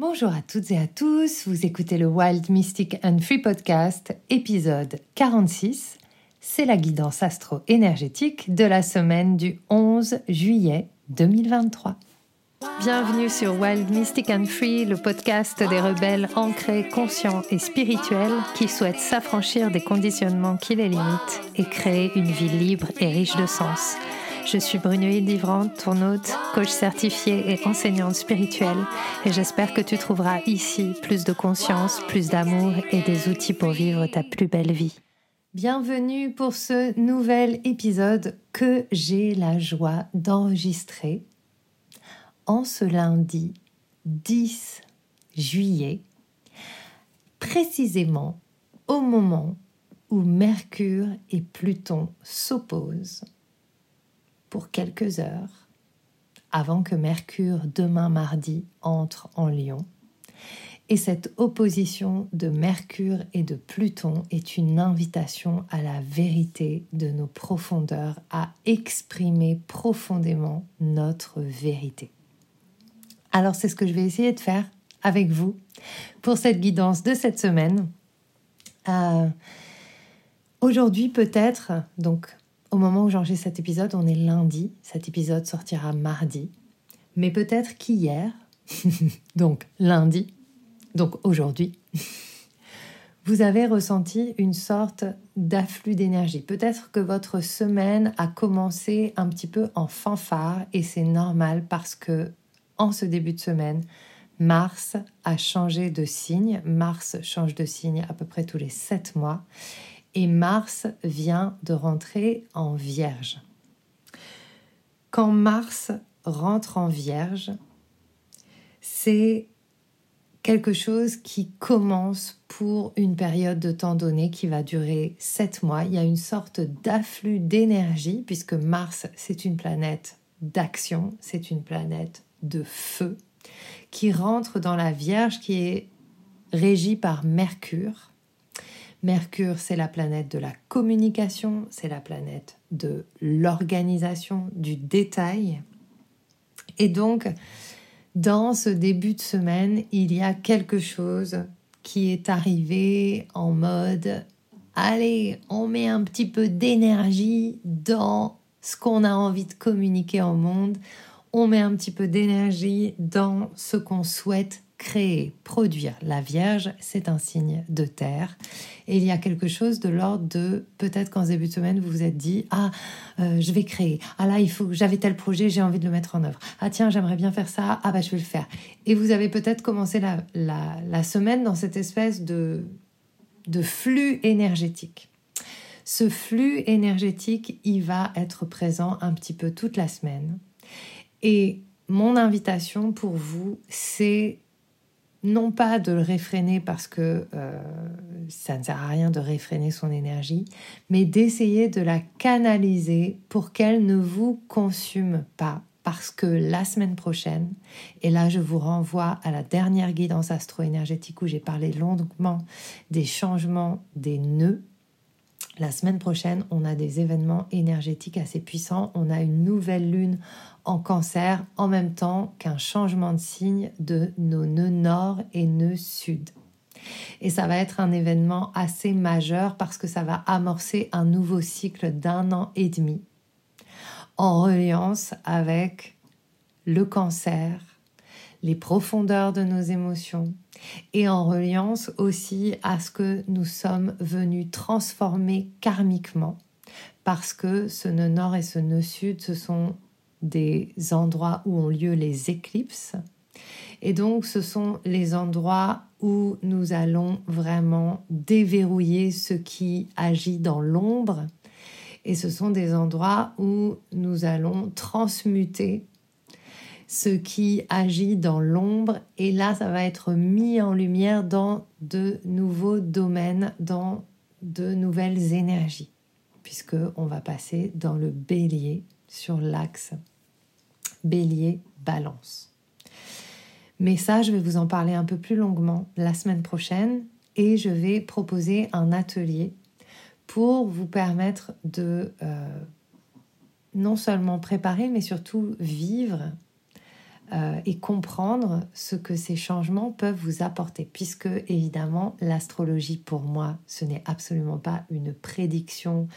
Bonjour à toutes et à tous, vous écoutez le Wild Mystic and Free Podcast, épisode 46. C'est la guidance astro-énergétique de la semaine du 11 juillet 2023. Bienvenue sur Wild Mystic and Free, le podcast des rebelles ancrés, conscients et spirituels qui souhaitent s'affranchir des conditionnements qui les limitent et créer une vie libre et riche de sens. Je suis Brunoïde Livrante, ton hôte, coach certifié et enseignante spirituelle, et j'espère que tu trouveras ici plus de conscience, plus d'amour et des outils pour vivre ta plus belle vie. Bienvenue pour ce nouvel épisode que j'ai la joie d'enregistrer en ce lundi 10 juillet, précisément au moment où Mercure et Pluton s'opposent pour quelques heures avant que Mercure demain mardi entre en Lion. Et cette opposition de Mercure et de Pluton est une invitation à la vérité de nos profondeurs, à exprimer profondément notre vérité. Alors c'est ce que je vais essayer de faire avec vous pour cette guidance de cette semaine. Euh, aujourd'hui peut-être, donc au moment où j'enregistre cet épisode, on est lundi. Cet épisode sortira mardi. Mais peut-être qu'hier, donc lundi, donc aujourd'hui, vous avez ressenti une sorte d'afflux d'énergie. Peut-être que votre semaine a commencé un petit peu en fanfare et c'est normal parce que en ce début de semaine, Mars a changé de signe. Mars change de signe à peu près tous les sept mois et Mars vient de rentrer en Vierge. Quand Mars rentre en Vierge, c'est quelque chose qui commence pour une période de temps donné qui va durer sept mois. Il y a une sorte d'afflux d'énergie puisque Mars, c'est une planète d'action, c'est une planète de feu qui rentre dans la Vierge qui est régie par Mercure Mercure, c'est la planète de la communication, c'est la planète de l'organisation, du détail. Et donc, dans ce début de semaine, il y a quelque chose qui est arrivé en mode allez, on met un petit peu d'énergie dans ce qu'on a envie de communiquer au monde, on met un petit peu d'énergie dans ce qu'on souhaite créer, produire. La Vierge, c'est un signe de terre. Et il y a quelque chose de l'ordre de peut-être qu'en début de semaine, vous vous êtes dit Ah, euh, je vais créer. Ah là, il faut, j'avais tel projet, j'ai envie de le mettre en œuvre. Ah tiens, j'aimerais bien faire ça. Ah bah, je vais le faire. Et vous avez peut-être commencé la, la, semaine dans cette espèce de, de flux énergétique. Ce flux énergétique, il va être présent un petit peu toute la semaine. Et mon invitation pour vous, c'est non pas de le réfréner parce que euh, ça ne sert à rien de réfréner son énergie, mais d'essayer de la canaliser pour qu'elle ne vous consume pas. Parce que la semaine prochaine, et là je vous renvoie à la dernière guidance astro-énergétique où j'ai parlé longuement des changements des nœuds, la semaine prochaine, on a des événements énergétiques assez puissants. On a une nouvelle lune en cancer en même temps qu'un changement de signe de nos nœuds nord et nœuds sud. Et ça va être un événement assez majeur parce que ça va amorcer un nouveau cycle d'un an et demi en reliance avec le cancer, les profondeurs de nos émotions et en reliance aussi à ce que nous sommes venus transformer karmiquement parce que ce nœud nord et ce nœud sud, ce sont des endroits où ont lieu les éclipses. Et donc ce sont les endroits où nous allons vraiment déverrouiller ce qui agit dans l'ombre. Et ce sont des endroits où nous allons transmuter ce qui agit dans l'ombre. Et là, ça va être mis en lumière dans de nouveaux domaines, dans de nouvelles énergies, puisque on va passer dans le bélier sur l'axe bélier-balance. Mais ça, je vais vous en parler un peu plus longuement la semaine prochaine et je vais proposer un atelier pour vous permettre de euh, non seulement préparer, mais surtout vivre euh, et comprendre ce que ces changements peuvent vous apporter, puisque évidemment l'astrologie pour moi ce n'est absolument pas une prédiction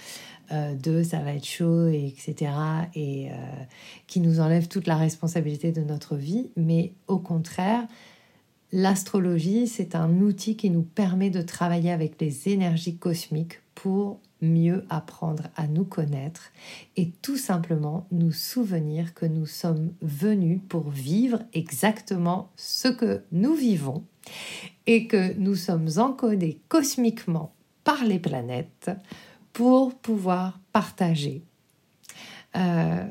euh, de ça va être chaud, et etc., et euh, qui nous enlève toute la responsabilité de notre vie, mais au contraire, l'astrologie c'est un outil qui nous permet de travailler avec les énergies cosmiques pour mieux apprendre à nous connaître et tout simplement nous souvenir que nous sommes venus pour vivre exactement ce que nous vivons et que nous sommes encodés cosmiquement par les planètes pour pouvoir partager euh,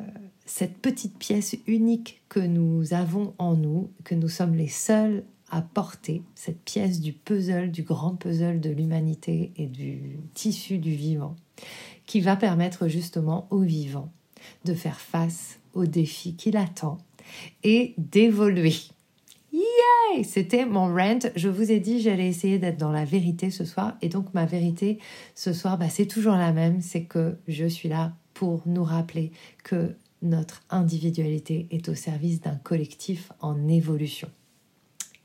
cette petite pièce unique que nous avons en nous, que nous sommes les seuls à porter cette pièce du puzzle, du grand puzzle de l'humanité et du tissu du vivant, qui va permettre justement au vivant de faire face aux défis qui l'attend et d'évoluer. Yay C'était mon rant. Je vous ai dit j'allais essayer d'être dans la vérité ce soir. Et donc ma vérité ce soir, bah, c'est toujours la même. C'est que je suis là pour nous rappeler que notre individualité est au service d'un collectif en évolution.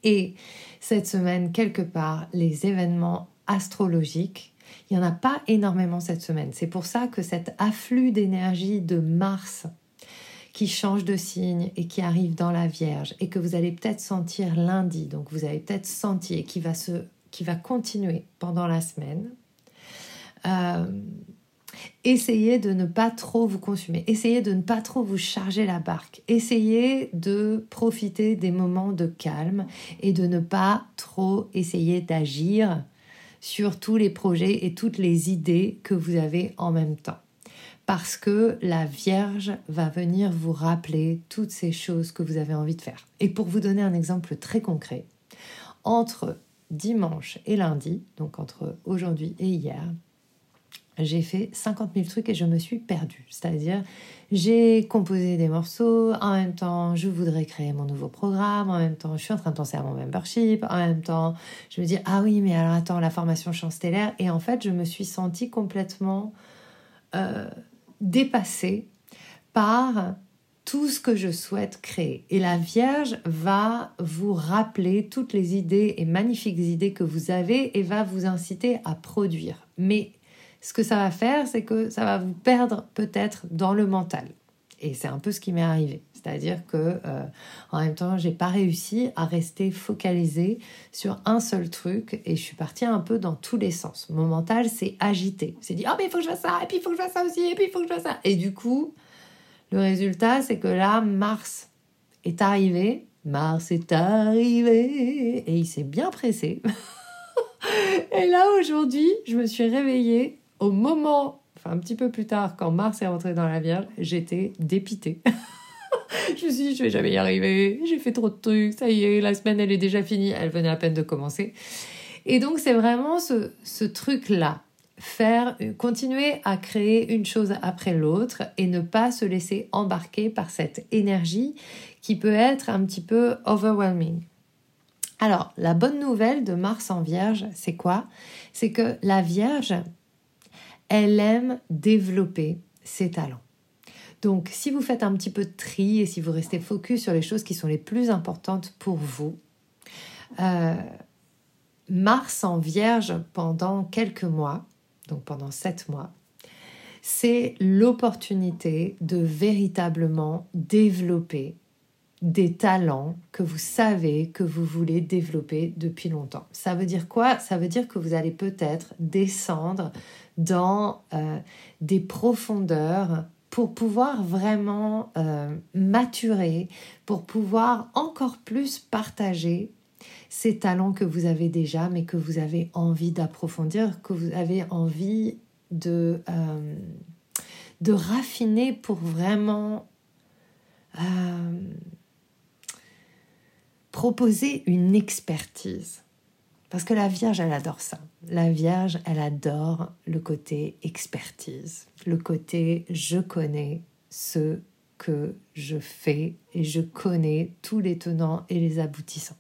Et cette semaine, quelque part, les événements astrologiques, il n'y en a pas énormément cette semaine. C'est pour ça que cet afflux d'énergie de Mars qui change de signe et qui arrive dans la Vierge et que vous allez peut-être sentir lundi, donc vous avez peut-être senti et qui va, se, qui va continuer pendant la semaine, euh, essayez de ne pas trop vous consumer, essayez de ne pas trop vous charger la barque, essayez de profiter des moments de calme et de ne pas trop essayer d'agir sur tous les projets et toutes les idées que vous avez en même temps. Parce que la Vierge va venir vous rappeler toutes ces choses que vous avez envie de faire. Et pour vous donner un exemple très concret, entre dimanche et lundi, donc entre aujourd'hui et hier, j'ai fait 50 000 trucs et je me suis perdue. C'est-à-dire, j'ai composé des morceaux, en même temps, je voudrais créer mon nouveau programme, en même temps, je suis en train de penser à mon membership, en même temps, je me dis, ah oui, mais alors attends, la formation chant stellaire. Et en fait, je me suis sentie complètement euh, dépassée par tout ce que je souhaite créer. Et la Vierge va vous rappeler toutes les idées et magnifiques idées que vous avez et va vous inciter à produire. Mais ce que ça va faire, c'est que ça va vous perdre peut-être dans le mental. Et c'est un peu ce qui m'est arrivé. C'est-à-dire que euh, en même temps, j'ai pas réussi à rester focalisée sur un seul truc et je suis partie un peu dans tous les sens. Mon mental s'est agité. C'est dit, oh, mais il faut que je fasse ça, et puis il faut que je fasse ça aussi, et puis il faut que je fasse ça. Et du coup, le résultat, c'est que là, Mars est arrivé. Mars est arrivé et il s'est bien pressé. et là, aujourd'hui, je me suis réveillée au moment, enfin un petit peu plus tard, quand Mars est rentré dans la Vierge, j'étais dépitée. je me suis dit, je vais jamais y arriver, j'ai fait trop de trucs, ça y est, la semaine elle est déjà finie, elle venait à peine de commencer. Et donc c'est vraiment ce, ce truc-là, faire, continuer à créer une chose après l'autre et ne pas se laisser embarquer par cette énergie qui peut être un petit peu overwhelming. Alors, la bonne nouvelle de Mars en Vierge, c'est quoi? C'est que la Vierge, elle aime développer ses talents. Donc si vous faites un petit peu de tri et si vous restez focus sur les choses qui sont les plus importantes pour vous, euh, Mars en Vierge pendant quelques mois, donc pendant sept mois, c'est l'opportunité de véritablement développer des talents que vous savez que vous voulez développer depuis longtemps. Ça veut dire quoi? Ça veut dire que vous allez peut-être descendre dans euh, des profondeurs pour pouvoir vraiment euh, maturer, pour pouvoir encore plus partager ces talents que vous avez déjà, mais que vous avez envie d'approfondir, que vous avez envie de, euh, de raffiner pour vraiment proposer une expertise. Parce que la Vierge, elle adore ça. La Vierge, elle adore le côté expertise, le côté je connais ce que je fais et je connais tous les tenants et les aboutissants.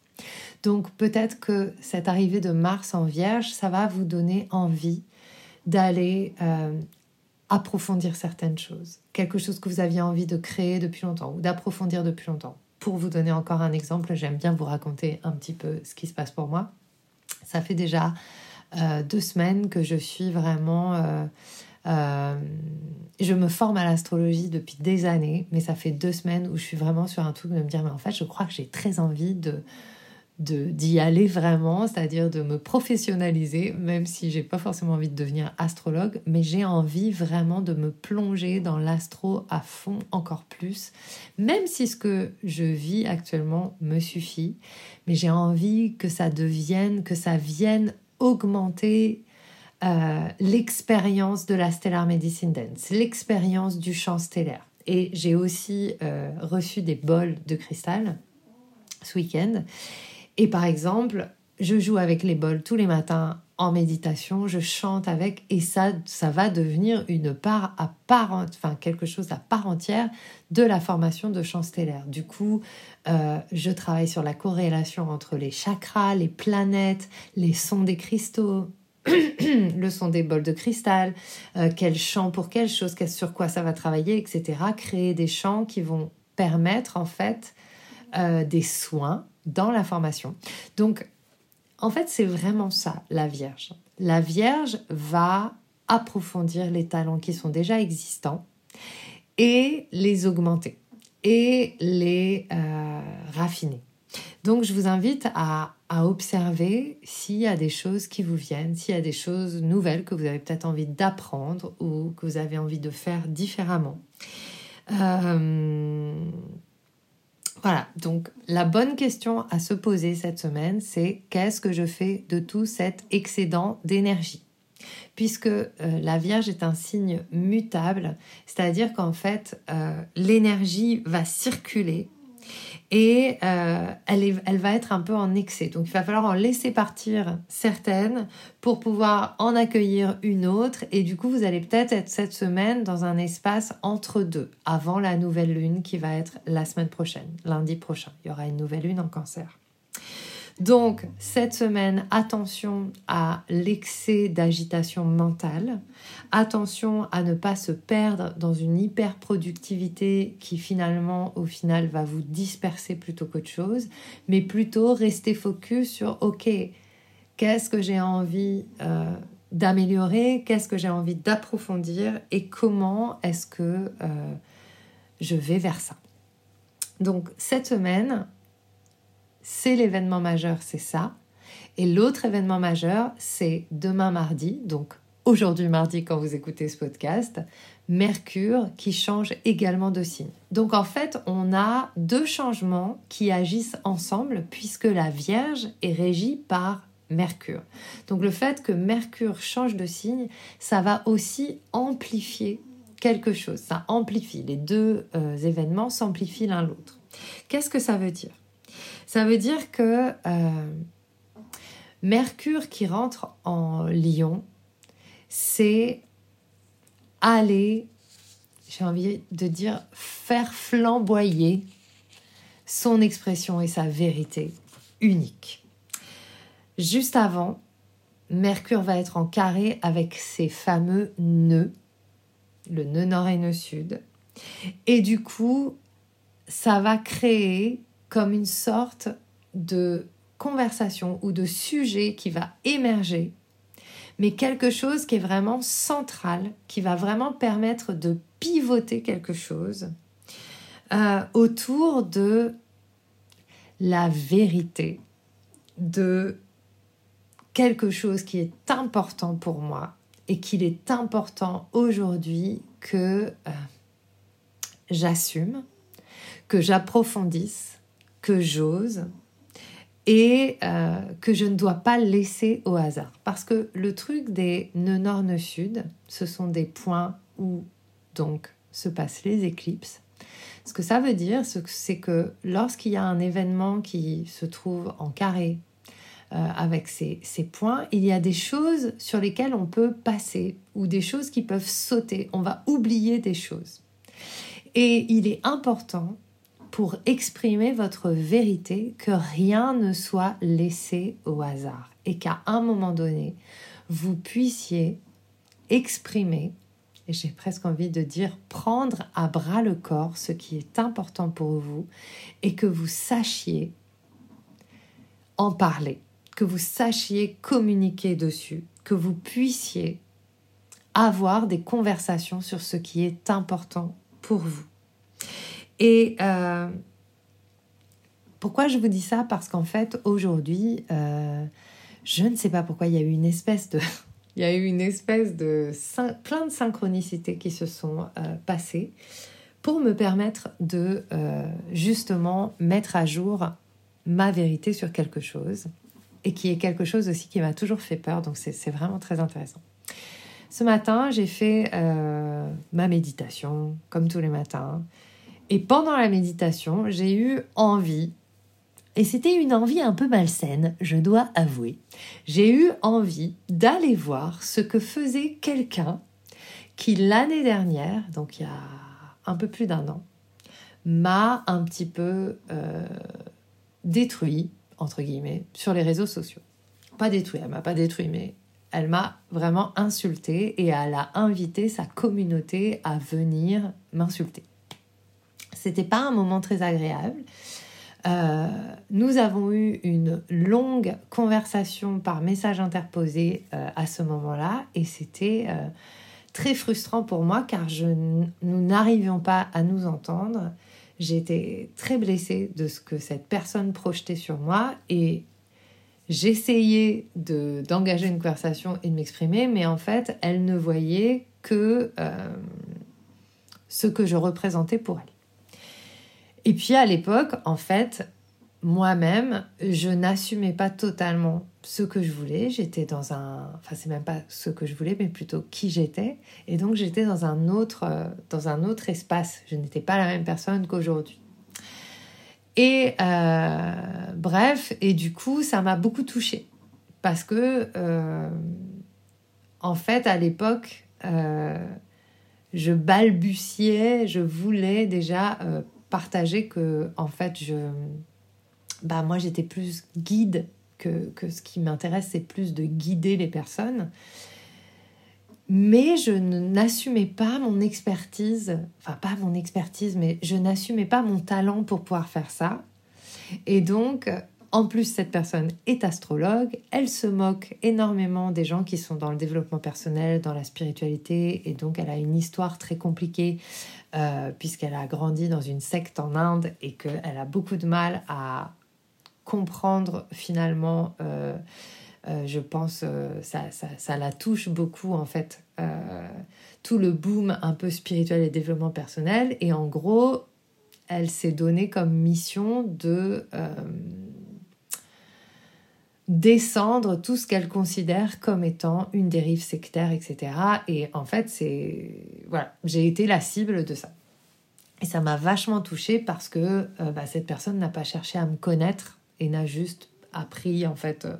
Donc peut-être que cette arrivée de Mars en Vierge, ça va vous donner envie d'aller euh, approfondir certaines choses. Quelque chose que vous aviez envie de créer depuis longtemps ou d'approfondir depuis longtemps pour vous donner encore un exemple, j'aime bien vous raconter un petit peu ce qui se passe pour moi. Ça fait déjà euh, deux semaines que je suis vraiment... Euh, euh, je me forme à l'astrologie depuis des années, mais ça fait deux semaines où je suis vraiment sur un truc de me dire, mais en fait, je crois que j'ai très envie de d'y aller vraiment, c'est-à-dire de me professionnaliser, même si j'ai pas forcément envie de devenir astrologue, mais j'ai envie vraiment de me plonger dans l'astro à fond encore plus, même si ce que je vis actuellement me suffit, mais j'ai envie que ça devienne, que ça vienne augmenter euh, l'expérience de la Stellar Medicine Dance, l'expérience du chant stellaire. Et j'ai aussi euh, reçu des bols de cristal ce week-end. Et par exemple, je joue avec les bols tous les matins en méditation, je chante avec et ça, va devenir une part à part, enfin quelque chose à part entière de la formation de chant stellaire. Du coup, euh, je travaille sur la corrélation entre les chakras, les planètes, les sons des cristaux, le son des bols de cristal, euh, quel chant pour quelle chose, sur quoi ça va travailler, etc. Créer des chants qui vont permettre en fait euh, des soins dans la formation. Donc, en fait, c'est vraiment ça, la Vierge. La Vierge va approfondir les talents qui sont déjà existants et les augmenter et les euh, raffiner. Donc, je vous invite à, observer s'il y a des choses qui vous viennent, s'il y a des choses nouvelles que vous avez peut-être envie d'apprendre ou que vous avez envie de faire différemment. Euh, voilà, donc la bonne question à se poser cette semaine, c'est qu'est-ce que je fais de tout cet excédent d'énergie? Puisque euh, la Vierge est un signe mutable, c'est-à-dire qu'en fait, euh, l'énergie va circuler et euh, elle, elle va être un peu en excès. Donc il va falloir en laisser partir certaines pour pouvoir en accueillir une autre. Et du coup, vous allez peut-être être cette semaine dans un espace entre deux, avant la nouvelle lune qui va être la semaine prochaine, lundi prochain. Il y aura une nouvelle lune en cancer. Donc, cette semaine, attention à l'excès d'agitation mentale. Attention à ne pas se perdre dans une hyper-productivité qui finalement, au final, va vous disperser plutôt qu'autre chose. Mais plutôt rester focus sur, OK, qu'est-ce que j'ai envie euh, d'améliorer? Qu'est-ce que j'ai envie d'approfondir? Et comment est-ce que euh, je vais vers ça? Donc cette semaine, c'est l'événement majeur, c'est ça. Et l'autre événement majeur, c'est demain mardi, donc aujourd'hui mardi quand vous écoutez ce podcast, Mercure qui change également de signe. Donc en fait, on a deux changements qui agissent ensemble puisque la Vierge est régie par Mercure. Donc le fait que Mercure change de signe, ça va aussi amplifier quelque chose. Ça amplifie. Les deux euh, événements s'amplifient l'un l'autre. Qu'est-ce que ça veut dire? Ça veut dire que euh, Mercure qui rentre en Lion, c'est aller, j'ai envie de dire, faire flamboyer son expression et sa vérité unique. Juste avant, Mercure va être en carré avec ses fameux nœuds, le nœud nord et nœud sud. Et du coup, ça va créer comme une sorte de conversation ou de sujet qui va émerger, mais quelque chose qui est vraiment central, qui va vraiment permettre de pivoter quelque chose euh, autour de la vérité, de quelque chose qui est important pour moi et qu'il est important aujourd'hui que euh, j'assume, que j'approfondisse que j'ose et euh, que je ne dois pas laisser au hasard. Parce que le truc des nœuds nord, nœuds sud, ce sont des points où donc se passent les éclipses. Ce que ça veut dire, c'est que lorsqu'il y a un événement qui se trouve en carré euh, avec ces, ces, points, il y a des choses sur lesquelles on peut passer ou des choses qui peuvent sauter. On va oublier des choses. Et il est important pour exprimer votre vérité, que rien ne soit laissé au hasard et qu'à un moment donné, vous puissiez exprimer et j'ai presque envie de dire prendre à bras le corps ce qui est important pour vous et que vous sachiez en parler, que vous sachiez communiquer dessus, que vous puissiez avoir des conversations sur ce qui est important pour vous. Et euh, pourquoi je vous dis ça? Parce qu'en fait, aujourd'hui, euh, je ne sais pas pourquoi il y a eu une espèce de il y a eu une espèce de plein de synchronicités qui se sont euh, passées pour me permettre de justement mettre à jour ma vérité sur quelque chose et qui est quelque chose aussi qui m'a toujours fait peur. Donc c'est vraiment très intéressant. Ce matin, j'ai fait ma méditation comme tous les matins. Et pendant la méditation, j'ai eu envie et c'était une envie un peu malsaine, je dois avouer. J'ai eu envie d'aller voir ce que faisait quelqu'un qui l'année dernière, donc il y a un peu plus d'un an, m'a un petit peu euh, détruit, entre guillemets, sur les réseaux sociaux. Pas détruit, elle m'a pas détruit, mais elle m'a vraiment insulté et elle a invité sa communauté à venir m'insulter. C'était pas un moment très agréable. Euh, nous avons eu une longue conversation par message interposé euh, à ce moment-là et c'était euh, très frustrant pour moi car nous n'arrivions pas à nous entendre. J'étais très blessée de ce que cette personne projetait sur moi et j'essayais de, d'engager une conversation et de m'exprimer, mais en fait, elle ne voyait que ce que je représentais pour elle. Et puis à l'époque, en fait, moi-même, je n'assumais pas totalement ce que je voulais. J'étais dans un, enfin c'est même pas ce que je voulais, mais plutôt qui j'étais. Et donc j'étais dans un autre, euh, dans un autre espace. Je n'étais pas la même personne qu'aujourd'hui. Et euh, bref, et du coup, ça m'a beaucoup touchée parce que, euh, en fait, à l'époque, je balbutiais, je voulais déjà partager que, en fait, je, bah, moi, j'étais plus guide que, que ce qui m'intéresse, c'est plus de guider les personnes. Mais je n'assumais pas mon expertise, enfin pas mon expertise, mais je n'assumais pas mon talent pour pouvoir faire ça. Et donc, en plus, cette personne est astrologue, elle se moque énormément des gens qui sont dans le développement personnel, dans la spiritualité, et donc elle a une histoire très compliquée euh, puisqu'elle a grandi dans une secte en Inde et qu'elle a beaucoup de mal à comprendre finalement, euh, euh, je pense, ça, ça, la touche beaucoup en fait, tout le boom un peu spirituel et développement personnel. Et en gros, elle s'est donnée comme mission de descendre tout ce qu'elle considère comme étant une dérive sectaire, etc. Et en fait, c'est voilà, j'ai été la cible de ça. Et ça m'a vachement touchée parce que euh, bah, cette personne n'a pas cherché à me connaître et n'a juste appris en fait euh,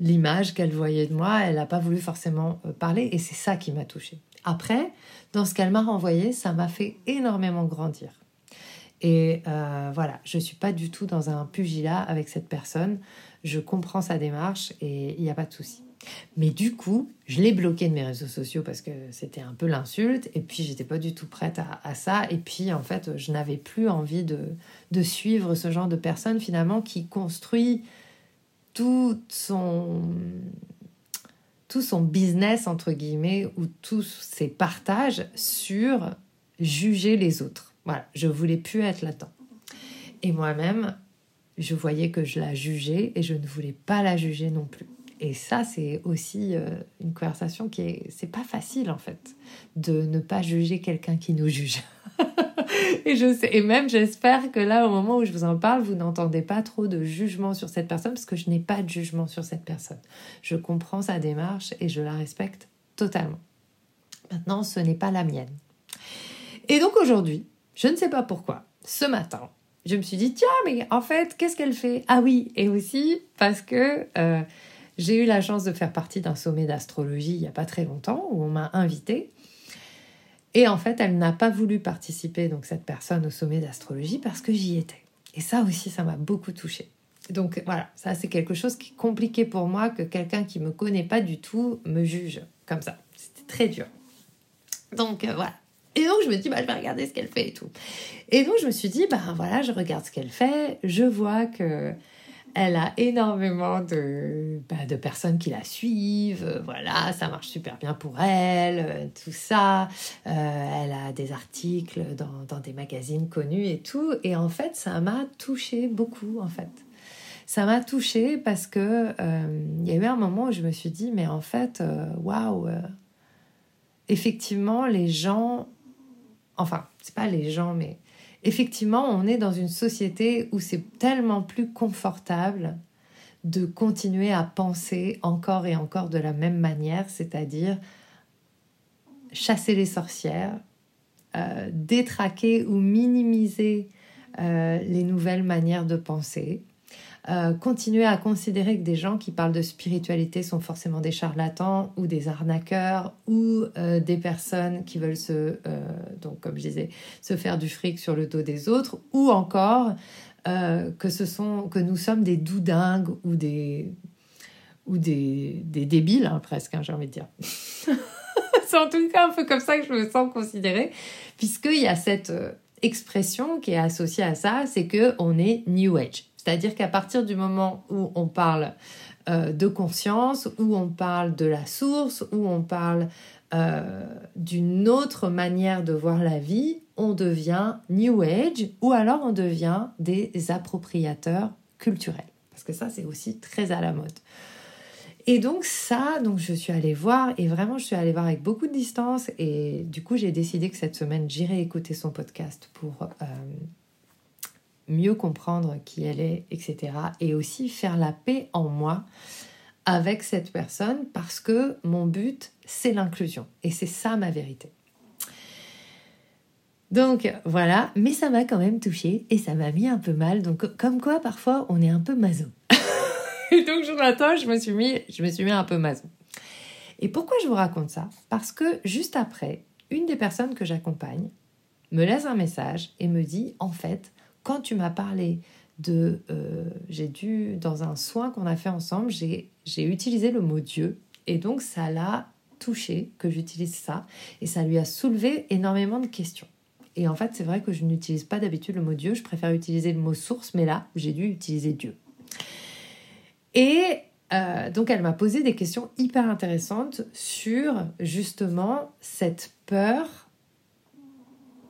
l'image qu'elle voyait de moi. Elle n'a pas voulu forcément euh, parler et c'est ça qui m'a touchée. Après, dans ce qu'elle m'a renvoyé, ça m'a fait énormément grandir. Et voilà, je suis pas du tout dans un pugilat avec cette personne je comprends sa démarche et il n'y a pas de souci. Mais du coup, je l'ai bloqué de mes réseaux sociaux parce que c'était un peu l'insulte. Et puis, j'étais pas du tout prête à, ça. Et puis, en fait, je n'avais plus envie de, de, suivre ce genre de personne finalement qui construit tout son, tout son business, entre guillemets, ou tous ses partages sur juger les autres. Voilà, je voulais plus être là-dedans. Et moi-même, je voyais que je la jugeais et je ne voulais pas la juger non plus. Et ça, c'est aussi euh, une conversation qui est. C'est pas facile en fait de ne pas juger quelqu'un qui nous juge. et je sais, et même j'espère que là, au moment où je vous en parle, vous n'entendez pas trop de jugement sur cette personne parce que je n'ai pas de jugement sur cette personne. Je comprends sa démarche et je la respecte totalement. Maintenant, ce n'est pas la mienne. Et donc aujourd'hui, je ne sais pas pourquoi, ce matin, je me suis dit, tiens, mais en fait, qu'est-ce qu'elle fait? Ah oui, et aussi parce que euh, j'ai eu la chance de faire partie d'un sommet d'astrologie il n'y a pas très longtemps où on m'a invitée. Et en fait, elle n'a pas voulu participer, donc cette personne, au sommet d'astrologie parce que j'y étais. Et ça aussi, ça m'a beaucoup touchée. Donc voilà, ça c'est quelque chose qui est compliqué pour moi que quelqu'un qui me connaît pas du tout me juge comme ça. C'était très dur. Donc euh, voilà. Et donc je me dis, bah, je vais regarder ce qu'elle fait et tout. Et donc je me suis dit, bah voilà, je regarde ce qu'elle fait, je vois que elle a énormément de, bah, de personnes qui la suivent, euh, voilà, ça marche super bien pour elle, euh, tout ça. Euh, elle a des articles dans, dans, des magazines connus et tout. Et en fait, ça m'a touché beaucoup, en fait. Ça m'a touché parce que il y a eu un moment où je me suis dit, mais en fait, waouh, effectivement, les gens, enfin, c'est pas les gens, mais effectivement, on est dans une société où c'est tellement plus confortable de continuer à penser encore et encore de la même manière, c'est-à-dire chasser les sorcières, euh, détraquer ou minimiser euh, les nouvelles manières de penser, euh, continuer à considérer que des gens qui parlent de spiritualité sont forcément des charlatans ou des arnaqueurs ou euh, des personnes qui veulent se, euh, donc comme je disais, se faire du fric sur le dos des autres, ou encore que ce sont que nous sommes des doudingues ou des ou des, des débiles hein, presque, hein, j'ai envie de dire. C'est en tout cas un peu comme ça que je me sens considérée, puisqu'il y a cette expression qui est associée à ça, c'est que on est New Age. C'est-à-dire qu'à partir du moment où on parle euh, de conscience, où on parle de la source, où on parle euh, d'une autre manière de voir la vie, on devient New Age ou alors on devient des appropriateurs culturels. Parce que ça, c'est aussi très à la mode. Et donc ça, donc je suis allée voir et vraiment je suis allée voir avec beaucoup de distance et du coup j'ai décidé que cette semaine j'irai écouter son podcast pour euh, mieux comprendre qui elle est, etc. Et aussi faire la paix en moi avec cette personne parce que mon but, c'est l'inclusion. Et c'est ça ma vérité. Donc voilà, mais ça m'a quand même touchée et ça m'a mis un peu mal. Donc comme quoi parfois on est un peu maso. et donc je me suis mis, je me suis mis un peu maso. Et pourquoi je vous raconte ça? Parce que juste après, une des personnes que j'accompagne me laisse un message et me dit en fait, quand tu m'as parlé de... Euh, j'ai dû, dans un soin qu'on a fait ensemble, j'ai utilisé le mot Dieu. Et donc ça l'a touché que j'utilise ça. Et ça lui a soulevé énormément de questions. Et en fait, c'est vrai que je n'utilise pas d'habitude le mot Dieu, je préfère utiliser le mot source, mais là, j'ai dû utiliser Dieu. Et euh, donc, elle m'a posé des questions hyper intéressantes sur justement cette peur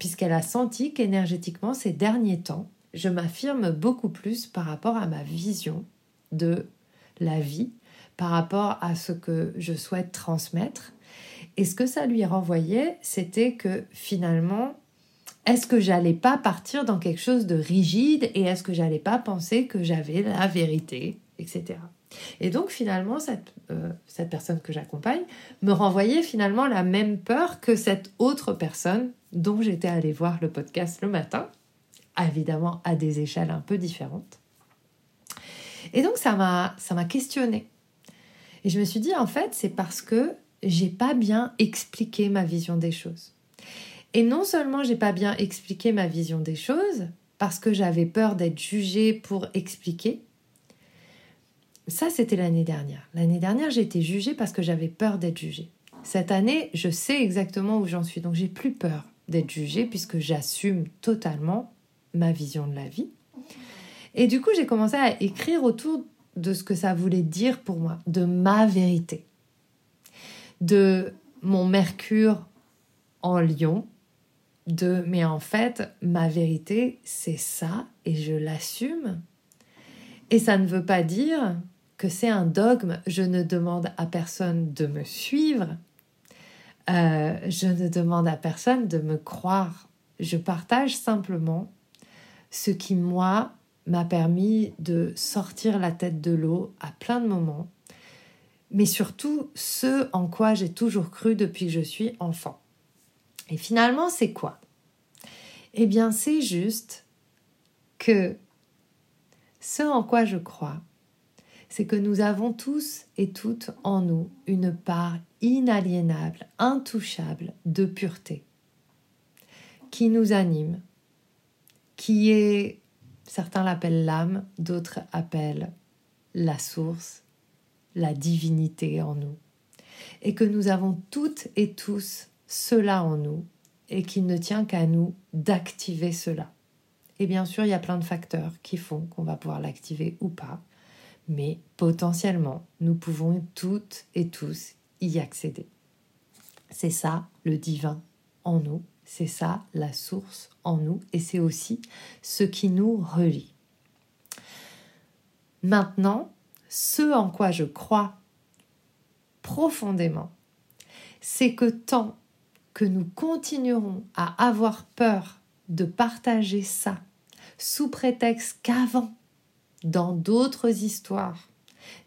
puisqu'elle a senti qu'énergétiquement, ces derniers temps, je m'affirme beaucoup plus par rapport à ma vision de la vie, par rapport à ce que je souhaite transmettre. Et ce que ça lui renvoyait, c'était que finalement, est-ce que j'allais pas partir dans quelque chose de rigide et est-ce que j'allais pas penser que j'avais la vérité, etc. Et donc finalement, cette, euh, cette personne que j'accompagne me renvoyait finalement la même peur que cette autre personne dont j'étais allée voir le podcast le matin, évidemment à des échelles un peu différentes. Et donc ça m'a ça m'a questionné. Et je me suis dit en fait, c'est parce que j'ai pas bien expliqué ma vision des choses. Et non seulement j'ai pas bien expliqué ma vision des choses parce que j'avais peur d'être jugée pour expliquer, ça, c'était l'année dernière. L'année dernière, j'ai été jugée parce que j'avais peur d'être jugée. Cette année, je sais exactement où j'en suis, donc j'ai plus peur d'être jugée puisque j'assume totalement ma vision de la vie. Et du coup, j'ai commencé à écrire autour de ce que ça voulait dire pour moi, de ma vérité, de mon Mercure en lion, de mais en fait, ma vérité, c'est ça et je l'assume. Et ça ne veut pas dire c'est un dogme, je ne demande à personne de me suivre, euh, je ne demande à personne de me croire. Je partage simplement ce qui, moi, m'a permis de sortir la tête de l'eau à plein de moments, mais surtout ce en quoi j'ai toujours cru depuis que je suis enfant. Et finalement, c'est quoi? Eh bien, c'est juste que ce en quoi je crois, c'est que nous avons tous et toutes en nous une part inaliénable, intouchable de pureté qui nous anime, qui est, certains l'appellent l'âme, d'autres appellent la source, la divinité en nous, et que nous avons toutes et tous cela en nous et qu'il ne tient qu'à nous d'activer cela. Et bien sûr, il y a plein de facteurs qui font qu'on va pouvoir l'activer ou pas, mais potentiellement, nous pouvons toutes et tous y accéder. C'est ça le divin en nous, c'est ça la source en nous, et c'est aussi ce qui nous relie. Maintenant, ce en quoi je crois profondément, c'est que tant que nous continuerons à avoir peur de partager ça sous prétexte qu'avant, dans d'autres histoires,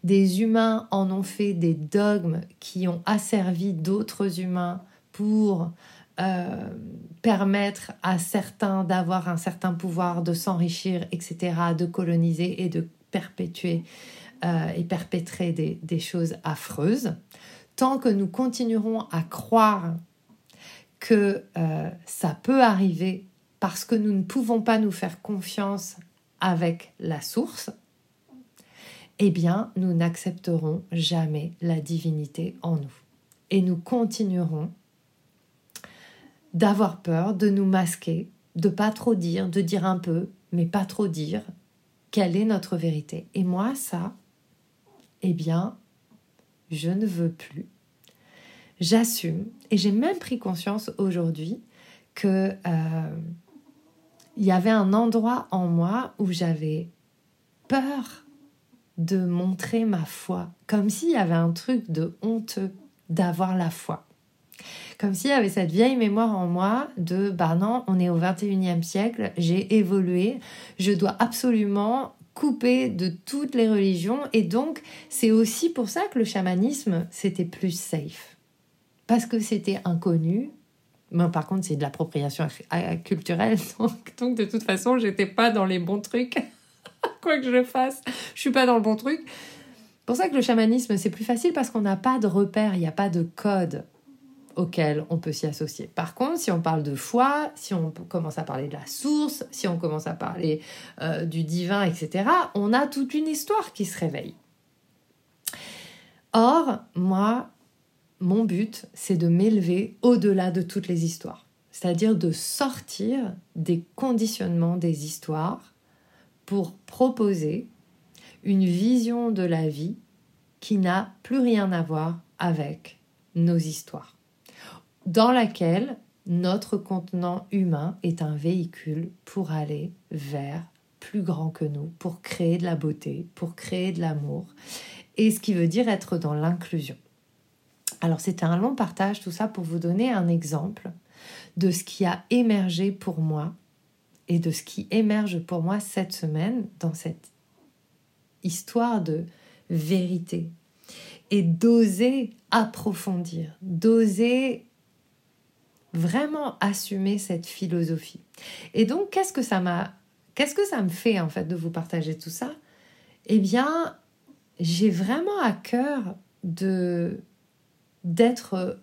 des humains en ont fait des dogmes qui ont asservi d'autres humains pour euh, permettre à certains d'avoir un certain pouvoir, de s'enrichir, etc., de coloniser et de perpétuer euh, et perpétrer des, choses affreuses, tant que nous continuerons à croire que euh, ça peut arriver parce que nous ne pouvons pas nous faire confiance avec la source, eh bien, nous n'accepterons jamais la divinité en nous. Et nous continuerons d'avoir peur, de nous masquer, de pas trop dire, de dire un peu, mais pas trop dire quelle est notre vérité. Et moi, ça, eh bien, je ne veux plus. J'assume et j'ai même pris conscience aujourd'hui que euh, il y avait un endroit en moi où j'avais peur de montrer ma foi, comme s'il y avait un truc de honteux d'avoir la foi. Comme s'il y avait cette vieille mémoire en moi de bah non, on est au 21e siècle, j'ai évolué, je dois absolument couper de toutes les religions et donc c'est aussi pour ça que le chamanisme c'était plus safe. Parce que c'était inconnu, moi, par contre, c'est de l'appropriation culturelle. Donc, donc, de toute façon, j'étais pas dans les bons trucs. Quoi que je fasse, je suis pas dans le bon truc. C'est pour ça que le chamanisme, c'est plus facile parce qu'on n'a pas de repères, il n'y a pas de code auquel on peut s'y associer. Par contre, si on parle de foi, si on commence à parler de la source, si on commence à parler euh, du divin, etc., on a toute une histoire qui se réveille. Or, moi, mon but, c'est de m'élever au-delà de toutes les histoires. C'est-à-dire de sortir des conditionnements des histoires pour proposer une vision de la vie qui n'a plus rien à voir avec nos histoires, dans laquelle notre contenant humain est un véhicule pour aller vers plus grand que nous, pour créer de la beauté, pour créer de l'amour, et ce qui veut dire être dans l'inclusion. Alors c'était un long partage, tout ça pour vous donner un exemple de ce qui a émergé pour moi et de ce qui émerge pour moi cette semaine dans cette histoire de vérité et d'oser approfondir, d'oser vraiment assumer cette philosophie. Et donc qu'est-ce que ça m'a qu'est-ce que ça me fait en fait de vous partager tout ça? Eh bien, j'ai vraiment à cœur de d'être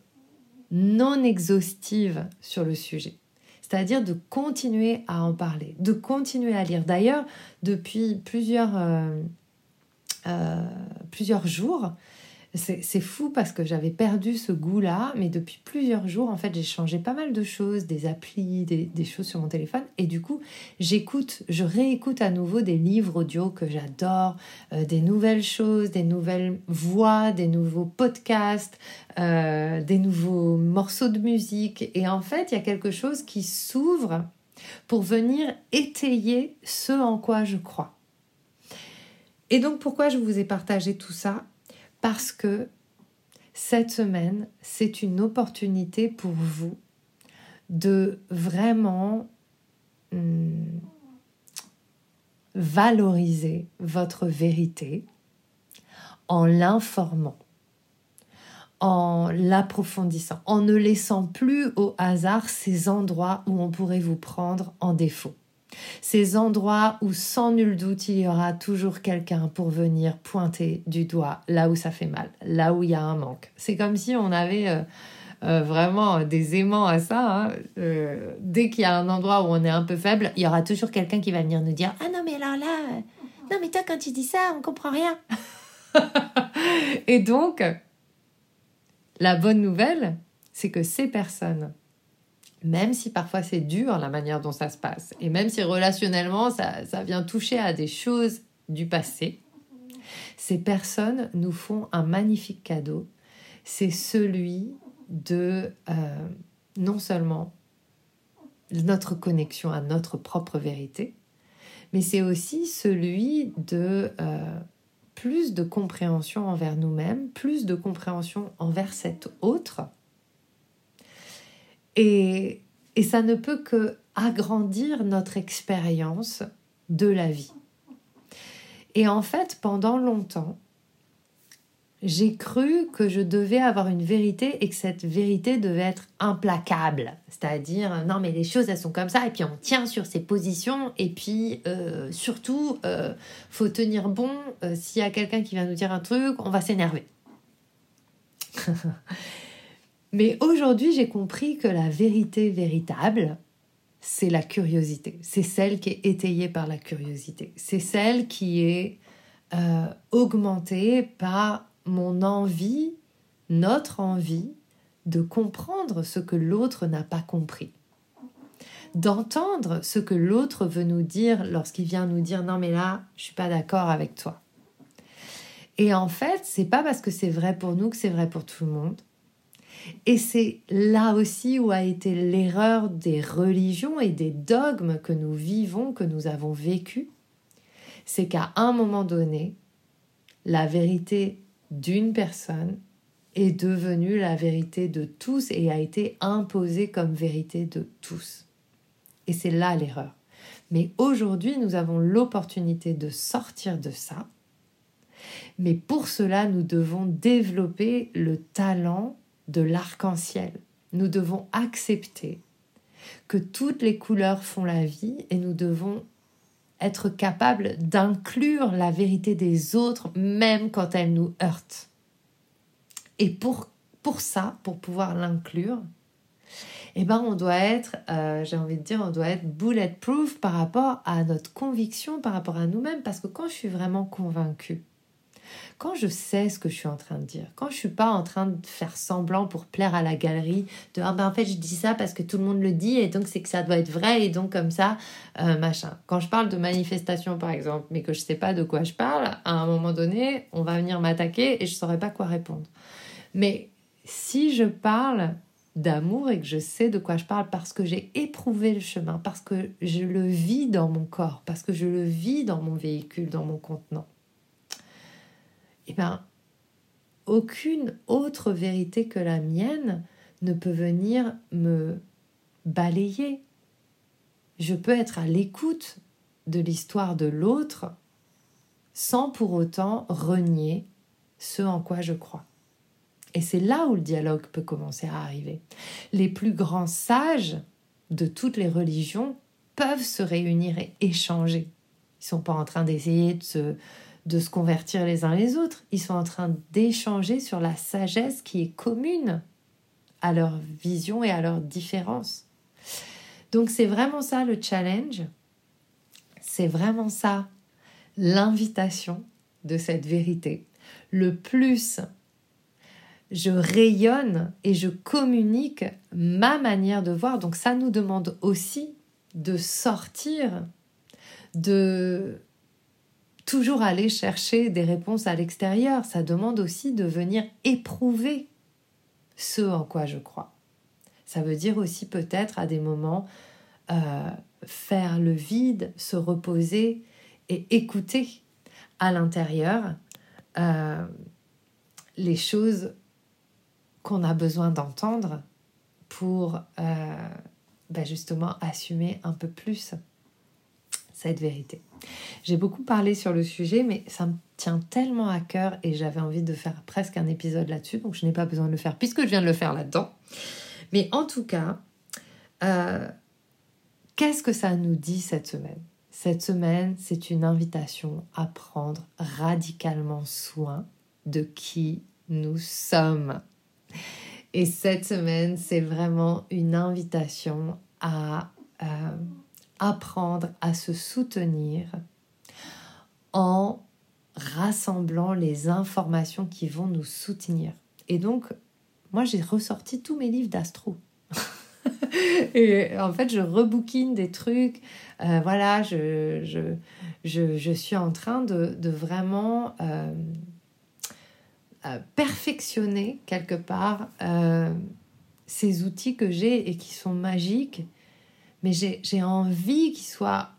non exhaustive sur le sujet. C'est-à-dire de continuer à en parler, de continuer à lire. D'ailleurs, depuis plusieurs, euh, euh, plusieurs jours, c'est fou parce que j'avais perdu ce goût-là, mais depuis plusieurs jours, en fait, j'ai changé pas mal de choses, des applis, des, choses sur mon téléphone, et du coup, j'écoute, je réécoute à nouveau des livres audio que j'adore, euh, des nouvelles choses, des nouvelles voix, des nouveaux podcasts, euh, des nouveaux morceaux de musique, et en fait, il y a quelque chose qui s'ouvre pour venir étayer ce en quoi je crois. Et donc, pourquoi je vous ai partagé tout ça? Parce que cette semaine, c'est une opportunité pour vous de vraiment hmm, valoriser votre vérité en l'informant, en l'approfondissant, en ne laissant plus au hasard ces endroits où on pourrait vous prendre en défaut. Ces endroits où sans nul doute il y aura toujours quelqu'un pour venir pointer du doigt là où ça fait mal, là où il y a un manque. C'est comme si on avait euh, euh, vraiment des aimants à ça. Hein. Euh, dès qu'il y a un endroit où on est un peu faible, il y aura toujours quelqu'un qui va venir nous dire Ah non mais alors là, non mais toi quand tu dis ça, on comprend rien. Et donc, la bonne nouvelle, c'est que ces personnes, même si parfois c'est dur la manière dont ça se passe, et même si relationnellement ça, ça vient toucher à des choses du passé, ces personnes nous font un magnifique cadeau. C'est celui de euh, non seulement notre connexion à notre propre vérité, mais c'est aussi celui de euh, plus de compréhension envers nous-mêmes, plus de compréhension envers cet autre. Et, ça ne peut que agrandir notre expérience de la vie. Et en fait, pendant longtemps, j'ai cru que je devais avoir une vérité et que cette vérité devait être implacable. C'est-à-dire, non mais les choses, elles sont comme ça, et puis on tient sur ses positions, et puis euh, surtout, euh, faut tenir bon, euh, s'il y a quelqu'un qui vient nous dire un truc, on va s'énerver. mais aujourd'hui, j'ai compris que la vérité véritable, c'est la curiosité. C'est celle qui est étayée par la curiosité. C'est celle qui est augmentée par mon envie, notre envie de comprendre ce que l'autre n'a pas compris. D'entendre ce que l'autre veut nous dire lorsqu'il vient nous dire non mais là, je suis pas d'accord avec toi. Et en fait, c'est pas parce que c'est vrai pour nous que c'est vrai pour tout le monde. Et c'est là aussi où a été l'erreur des religions et des dogmes que nous vivons, que nous avons vécu. C'est qu'à un moment donné, la vérité d'une personne est devenue la vérité de tous et a été imposée comme vérité de tous. Et c'est là l'erreur. Mais aujourd'hui, nous avons l'opportunité de sortir de ça. Mais pour cela, nous devons développer le talent de l'arc-en-ciel. Nous devons accepter que toutes les couleurs font la vie et nous devons être capable d'inclure la vérité des autres, même quand elle nous heurte. Et pour, pour ça, pour pouvoir l'inclure, eh ben on doit être, euh, j'ai envie de dire, on doit être bulletproof par rapport à notre conviction, par rapport à nous-mêmes, parce que quand je suis vraiment convaincue quand je sais ce que je suis en train de dire, quand je suis pas en train de faire semblant pour plaire à la galerie, de ah ben en fait je dis ça parce que tout le monde le dit et donc c'est que ça doit être vrai et donc comme ça, euh, machin. Quand je parle de manifestation par exemple, mais que je sais pas de quoi je parle, à un moment donné, on va venir m'attaquer et je saurais pas quoi répondre. Mais si je parle d'amour et que je sais de quoi je parle parce que j'ai éprouvé le chemin, parce que je le vis dans mon corps, parce que je le vis dans mon véhicule, dans mon contenant eh bien, aucune autre vérité que la mienne ne peut venir me balayer. Je peux être à l'écoute de l'histoire de l'autre sans pour autant renier ce en quoi je crois. Et c'est là où le dialogue peut commencer à arriver. Les plus grands sages de toutes les religions peuvent se réunir et échanger. Ils ne sont pas en train d'essayer de se, de se convertir les uns les autres. Ils sont en train d'échanger sur la sagesse qui est commune à leur vision et à leur différence. Donc c'est vraiment ça le challenge. C'est vraiment ça l'invitation de cette vérité. Le plus je rayonne et je communique ma manière de voir, donc ça nous demande aussi de sortir de toujours aller chercher des réponses à l'extérieur. Ça demande aussi de venir éprouver ce en quoi je crois. Ça veut dire aussi peut-être à des moments euh, faire le vide, se reposer et écouter à l'intérieur euh, les choses qu'on a besoin d'entendre pour euh, ben justement assumer un peu plus cette vérité. J'ai beaucoup parlé sur le sujet, mais ça me tient tellement à cœur et j'avais envie de faire presque un épisode là-dessus, donc je n'ai pas besoin de le faire puisque je viens de le faire là-dedans. Mais en tout cas, euh, qu'est-ce que ça nous dit cette semaine? Cette semaine, c'est une invitation à prendre radicalement soin de qui nous sommes. Et cette semaine, c'est vraiment une invitation à... Euh, apprendre à se soutenir en rassemblant les informations qui vont nous soutenir. Et donc, Moi, j'ai ressorti tous mes livres d'astro. et en fait, je rebouquine des trucs. Euh, voilà, je, je, je, je, suis en train de, de vraiment euh, euh, perfectionner quelque part ces outils que j'ai et qui sont magiques. Mais j'ai envie qu'ils soient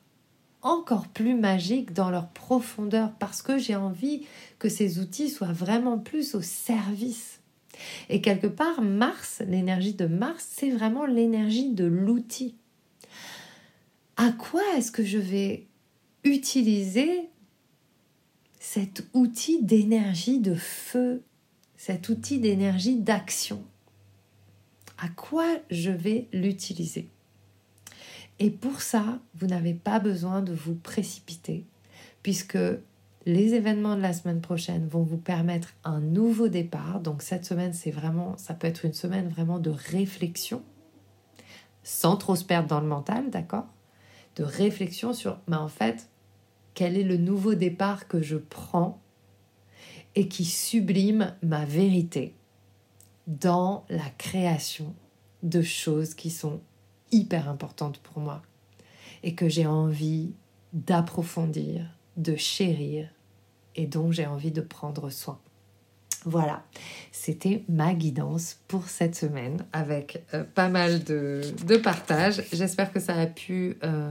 encore plus magiques dans leur profondeur parce que j'ai envie que ces outils soient vraiment plus au service. Et quelque part, Mars, l'énergie de Mars, c'est vraiment l'énergie de l'outil. À quoi est-ce que je vais utiliser cet outil d'énergie de feu, cet outil d'énergie d'action? À quoi je vais l'utiliser? Et pour ça, vous n'avez pas besoin de vous précipiter, puisque les événements de la semaine prochaine vont vous permettre un nouveau départ. Donc cette semaine, c'est vraiment, ça peut être une semaine vraiment de réflexion, sans trop se perdre dans le mental, d'accord? De réflexion sur, mais en fait, quel est le nouveau départ que je prends et qui sublime ma vérité dans la création de choses qui sont hyper importante pour moi et que j'ai envie d'approfondir, de chérir et dont j'ai envie de prendre soin. Voilà, c'était ma guidance pour cette semaine avec euh, pas mal de, de partage. J'espère que ça a pu euh,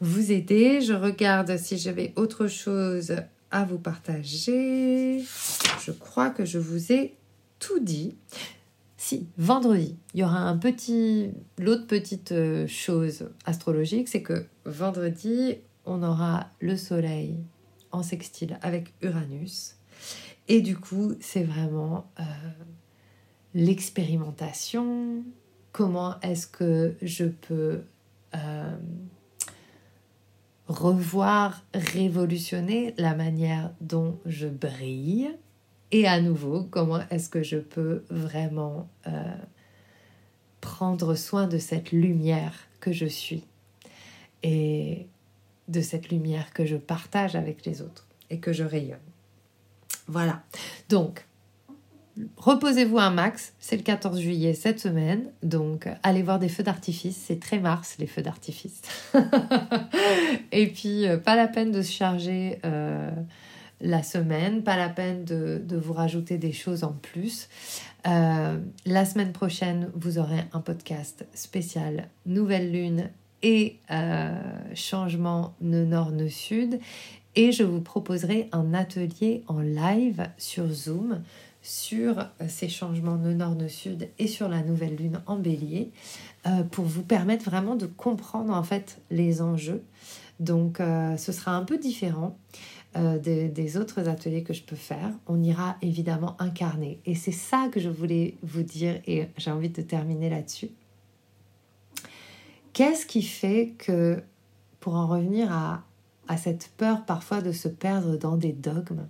vous aider. Je regarde si j'avais autre chose à vous partager. Je crois que je vous ai tout dit. Si, vendredi, il y aura un petit. L'autre petite euh, chose astrologique, c'est que vendredi, on aura le soleil en sextile avec Uranus. Et du coup, c'est vraiment euh, l'expérimentation. Comment est-ce que je peux euh, revoir, révolutionner la manière dont je brille? Et à nouveau, comment est-ce que je peux vraiment euh, prendre soin de cette lumière que je suis et de cette lumière que je partage avec les autres et que je rayonne. Voilà. Donc, reposez-vous un max. C'est le 14 juillet cette semaine. Donc, allez voir des feux d'artifice. C'est très mars, les feux d'artifice. et puis, euh, pas la peine de se charger. Euh, la semaine, pas la peine de, vous rajouter des choses en plus. Euh, la semaine prochaine, vous aurez un podcast spécial Nouvelle Lune et euh, changement nœud nord nœud sud et je vous proposerai un atelier en live sur Zoom sur euh, ces changements nœud nord nœud sud et sur la nouvelle lune en bélier pour vous permettre vraiment de comprendre en fait les enjeux. Donc ce sera un peu différent. Euh, des, autres ateliers que je peux faire, on ira évidemment incarner. Et c'est ça que je voulais vous dire et j'ai envie de terminer là-dessus. Qu'est-ce qui fait que, pour en revenir à, à cette peur parfois de se perdre dans des dogmes,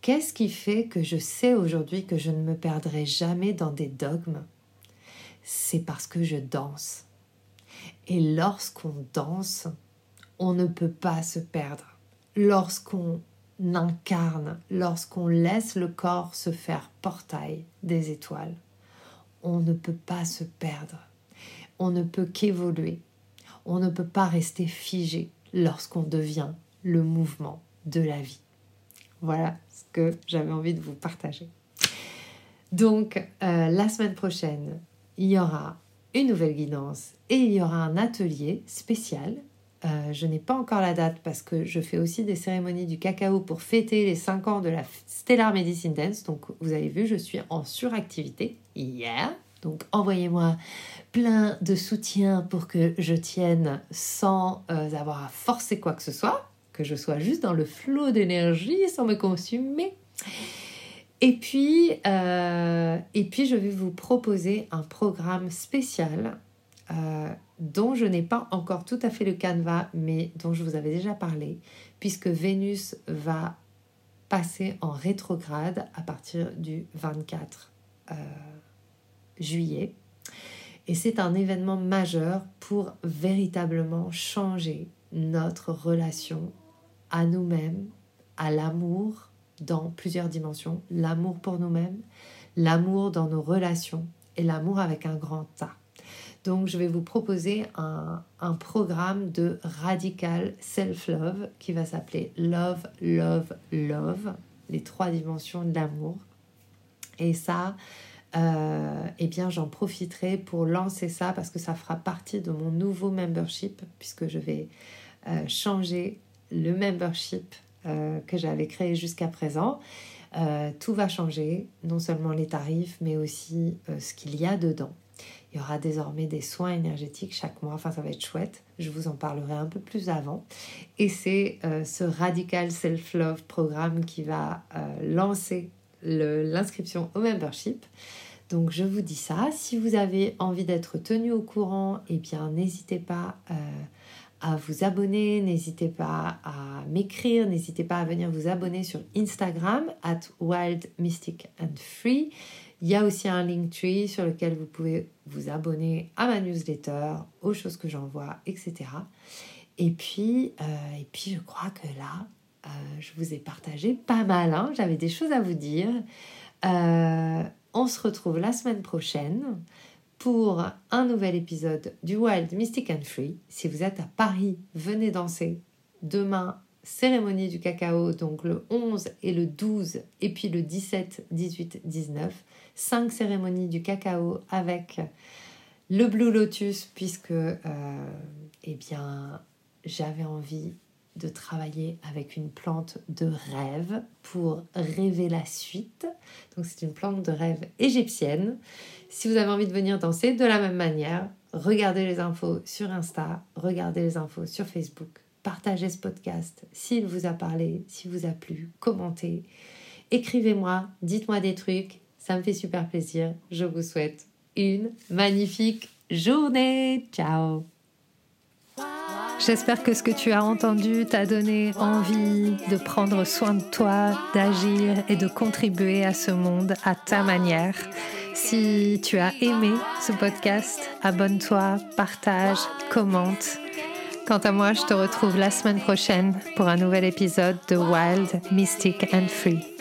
qu'est-ce qui fait que je sais aujourd'hui que je ne me perdrai jamais dans des dogmes? C'est parce que je danse. Et lorsqu'on danse, on ne peut pas se perdre lorsqu'on incarne, lorsqu'on laisse le corps se faire portail des étoiles, on ne peut pas se perdre, on ne peut qu'évoluer, on ne peut pas rester figé lorsqu'on devient le mouvement de la vie. Voilà ce que j'avais envie de vous partager. Donc, euh, la semaine prochaine, il y aura une nouvelle guidance et il y aura un atelier spécial euh, je n'ai pas encore la date parce que je fais aussi des cérémonies du cacao pour fêter les 5 ans de la Stellar Medicine Dance. Donc vous avez vu, je suis en suractivité hier. Donc envoyez-moi plein de soutien pour que je tienne sans euh, avoir à forcer quoi que ce soit, que je sois juste dans le flot d'énergie sans me consumer. Et puis, euh, et puis, je vais vous proposer un programme spécial dont je n'ai pas encore tout à fait le canevas, mais dont je vous avais déjà parlé, puisque Vénus va passer en rétrograde à partir du 24 euh, juillet. Et c'est un événement majeur pour véritablement changer notre relation à nous-mêmes, à l'amour dans plusieurs dimensions. L'amour pour nous-mêmes, l'amour dans nos relations et l'amour avec un grand A. Donc je vais vous proposer un, programme de radical self-love qui va s'appeler Love, Love, Love, les trois dimensions de l'amour. Et ça, euh, eh bien j'en profiterai pour lancer ça parce que ça fera partie de mon nouveau membership puisque je vais euh, changer le membership euh, que j'avais créé jusqu'à présent. tout va changer, non seulement les tarifs, mais aussi ce qu'il y a dedans. Il y aura désormais des soins énergétiques chaque mois, enfin ça va être chouette, je vous en parlerai un peu plus avant. Et c'est ce Radical Self-Love programme qui va lancer l'inscription au membership. Donc je vous dis ça. Si vous avez envie d'être tenu au courant, eh bien n'hésitez pas euh, à vous abonner, n'hésitez pas à m'écrire, n'hésitez pas à venir vous abonner sur Instagram at Wild Mystic and Free. Il y a aussi un Linktree sur lequel vous pouvez vous abonner à ma newsletter, aux choses que j'envoie, etc. Et puis, euh, et puis je crois que là, euh, je vous ai partagé pas mal. Hein. J'avais des choses à vous dire. On se retrouve la semaine prochaine pour un nouvel épisode du Wild Mystic and Free. Si vous êtes à Paris, venez danser. Demain, cérémonie du cacao, donc le 11 et le 12, et puis le 17, 18, 19. Cinq cérémonies du cacao avec le Blue Lotus, puisque euh, eh bien, j'avais envie de travailler avec une plante de rêve pour rêver la suite. Donc c'est une plante de rêve égyptienne. Si vous avez envie de venir danser de la même manière, regardez les infos sur Insta, regardez les infos sur Facebook, partagez ce podcast s'il vous a parlé, s'il vous a plu, commentez, écrivez-moi, dites-moi des trucs, ça me fait super plaisir. Je vous souhaite une magnifique journée. Ciao J'espère que ce que tu as entendu t'a donné envie de prendre soin de toi, d'agir et de contribuer à ce monde à ta manière. Si tu as aimé ce podcast, abonne-toi, partage, commente. Quant à moi, je te retrouve la semaine prochaine pour un nouvel épisode de Wild, Mystic and Free.